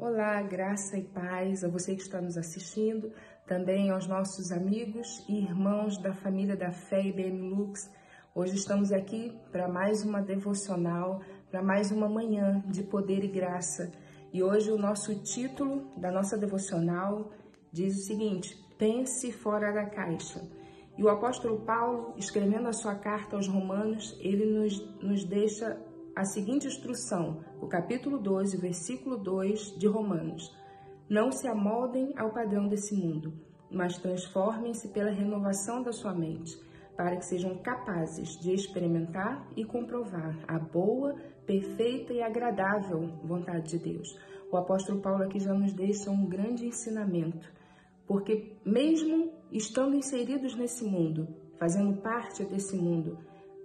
Olá, graça e paz a você que está nos assistindo, também aos nossos amigos e irmãos da família da Fé e BM Lux. Hoje estamos aqui para mais uma devocional, para mais uma manhã de poder e graça. E hoje o nosso título da nossa devocional diz o seguinte: Pense fora da caixa. E o apóstolo Paulo, escrevendo a sua carta aos Romanos, ele nos, nos deixa a seguinte instrução, o capítulo 12, versículo 2 de Romanos: Não se amoldem ao padrão desse mundo, mas transformem-se pela renovação da sua mente, para que sejam capazes de experimentar e comprovar a boa, perfeita e agradável vontade de Deus. O apóstolo Paulo aqui já nos deixa um grande ensinamento, porque mesmo estando inseridos nesse mundo, fazendo parte desse mundo,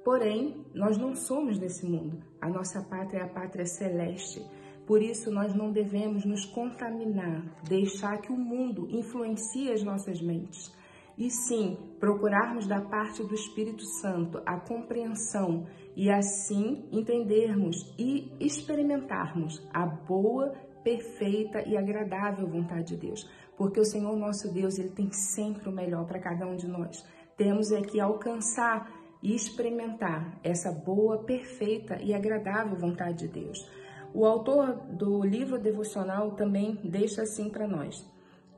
Porém, nós não somos desse mundo. A nossa pátria é a pátria celeste. Por isso, nós não devemos nos contaminar, deixar que o mundo influencie as nossas mentes. E sim, procurarmos da parte do Espírito Santo a compreensão e assim entendermos e experimentarmos a boa, perfeita e agradável vontade de Deus. Porque o Senhor nosso Deus, ele tem sempre o melhor para cada um de nós. Temos é que alcançar e experimentar essa boa, perfeita e agradável vontade de Deus. O autor do livro devocional também deixa assim para nós.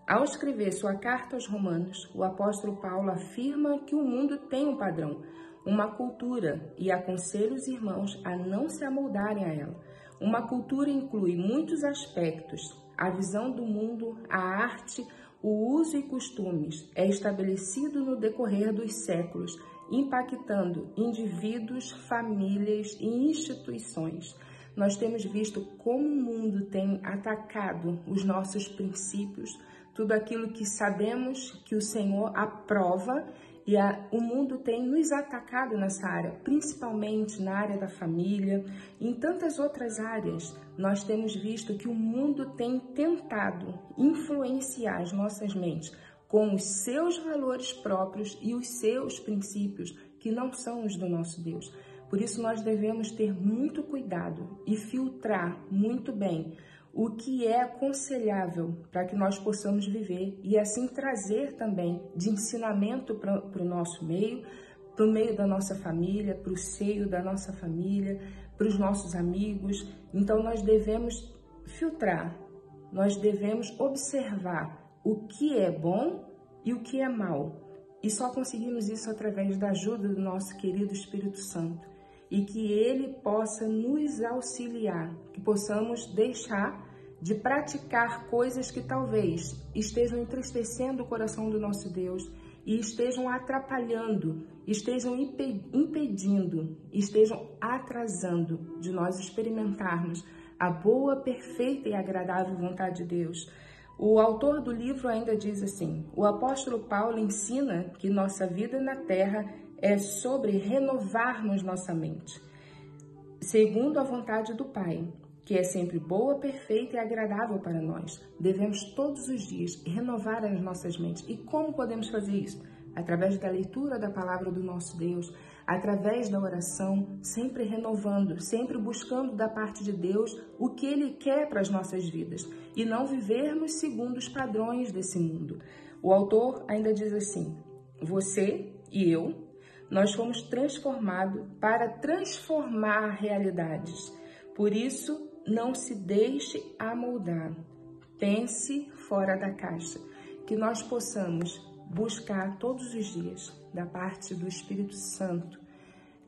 Ao escrever sua carta aos Romanos, o apóstolo Paulo afirma que o mundo tem um padrão, uma cultura e aconselha os irmãos a não se amoldarem a ela. Uma cultura inclui muitos aspectos: a visão do mundo, a arte, o uso e costumes. É estabelecido no decorrer dos séculos impactando indivíduos, famílias e instituições. Nós temos visto como o mundo tem atacado os nossos princípios, tudo aquilo que sabemos que o Senhor aprova e a, o mundo tem nos atacado nessa área, principalmente na área da família, em tantas outras áreas. Nós temos visto que o mundo tem tentado influenciar as nossas mentes com os seus valores próprios e os seus princípios, que não são os do nosso Deus. Por isso, nós devemos ter muito cuidado e filtrar muito bem o que é aconselhável para que nós possamos viver e assim trazer também de ensinamento para o nosso meio, para o meio da nossa família, para o seio da nossa família, para os nossos amigos. Então, nós devemos filtrar, nós devemos observar o que é bom e o que é mal. E só conseguimos isso através da ajuda do nosso querido Espírito Santo. E que ele possa nos auxiliar, que possamos deixar de praticar coisas que talvez estejam entristecendo o coração do nosso Deus e estejam atrapalhando, estejam impedindo, estejam atrasando de nós experimentarmos a boa, perfeita e agradável vontade de Deus. O autor do livro ainda diz assim: o apóstolo Paulo ensina que nossa vida na terra é sobre renovarmos nossa mente, segundo a vontade do Pai, que é sempre boa, perfeita e agradável para nós. Devemos todos os dias renovar as nossas mentes. E como podemos fazer isso? Através da leitura da palavra do nosso Deus, através da oração, sempre renovando, sempre buscando da parte de Deus o que Ele quer para as nossas vidas e não vivermos segundo os padrões desse mundo. O autor ainda diz assim: Você e eu, nós fomos transformados para transformar realidades. Por isso, não se deixe amoldar. Pense fora da caixa. Que nós possamos buscar todos os dias da parte do Espírito Santo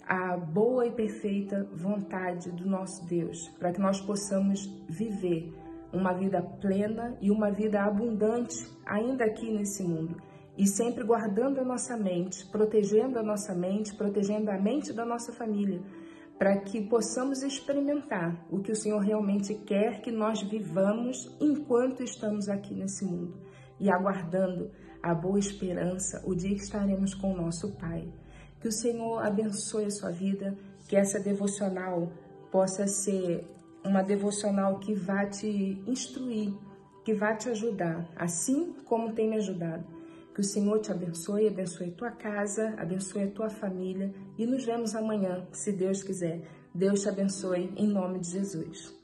a boa e perfeita vontade do nosso Deus, para que nós possamos viver uma vida plena e uma vida abundante ainda aqui nesse mundo. E sempre guardando a nossa mente, protegendo a nossa mente, protegendo a mente da nossa família, para que possamos experimentar o que o Senhor realmente quer que nós vivamos enquanto estamos aqui nesse mundo e aguardando a boa esperança, o dia que estaremos com o nosso Pai. Que o Senhor abençoe a sua vida, que essa devocional possa ser uma devocional que vá te instruir, que vá te ajudar, assim como tem me ajudado. Que o Senhor te abençoe, abençoe tua casa, abençoe a tua família e nos vemos amanhã, se Deus quiser. Deus te abençoe em nome de Jesus.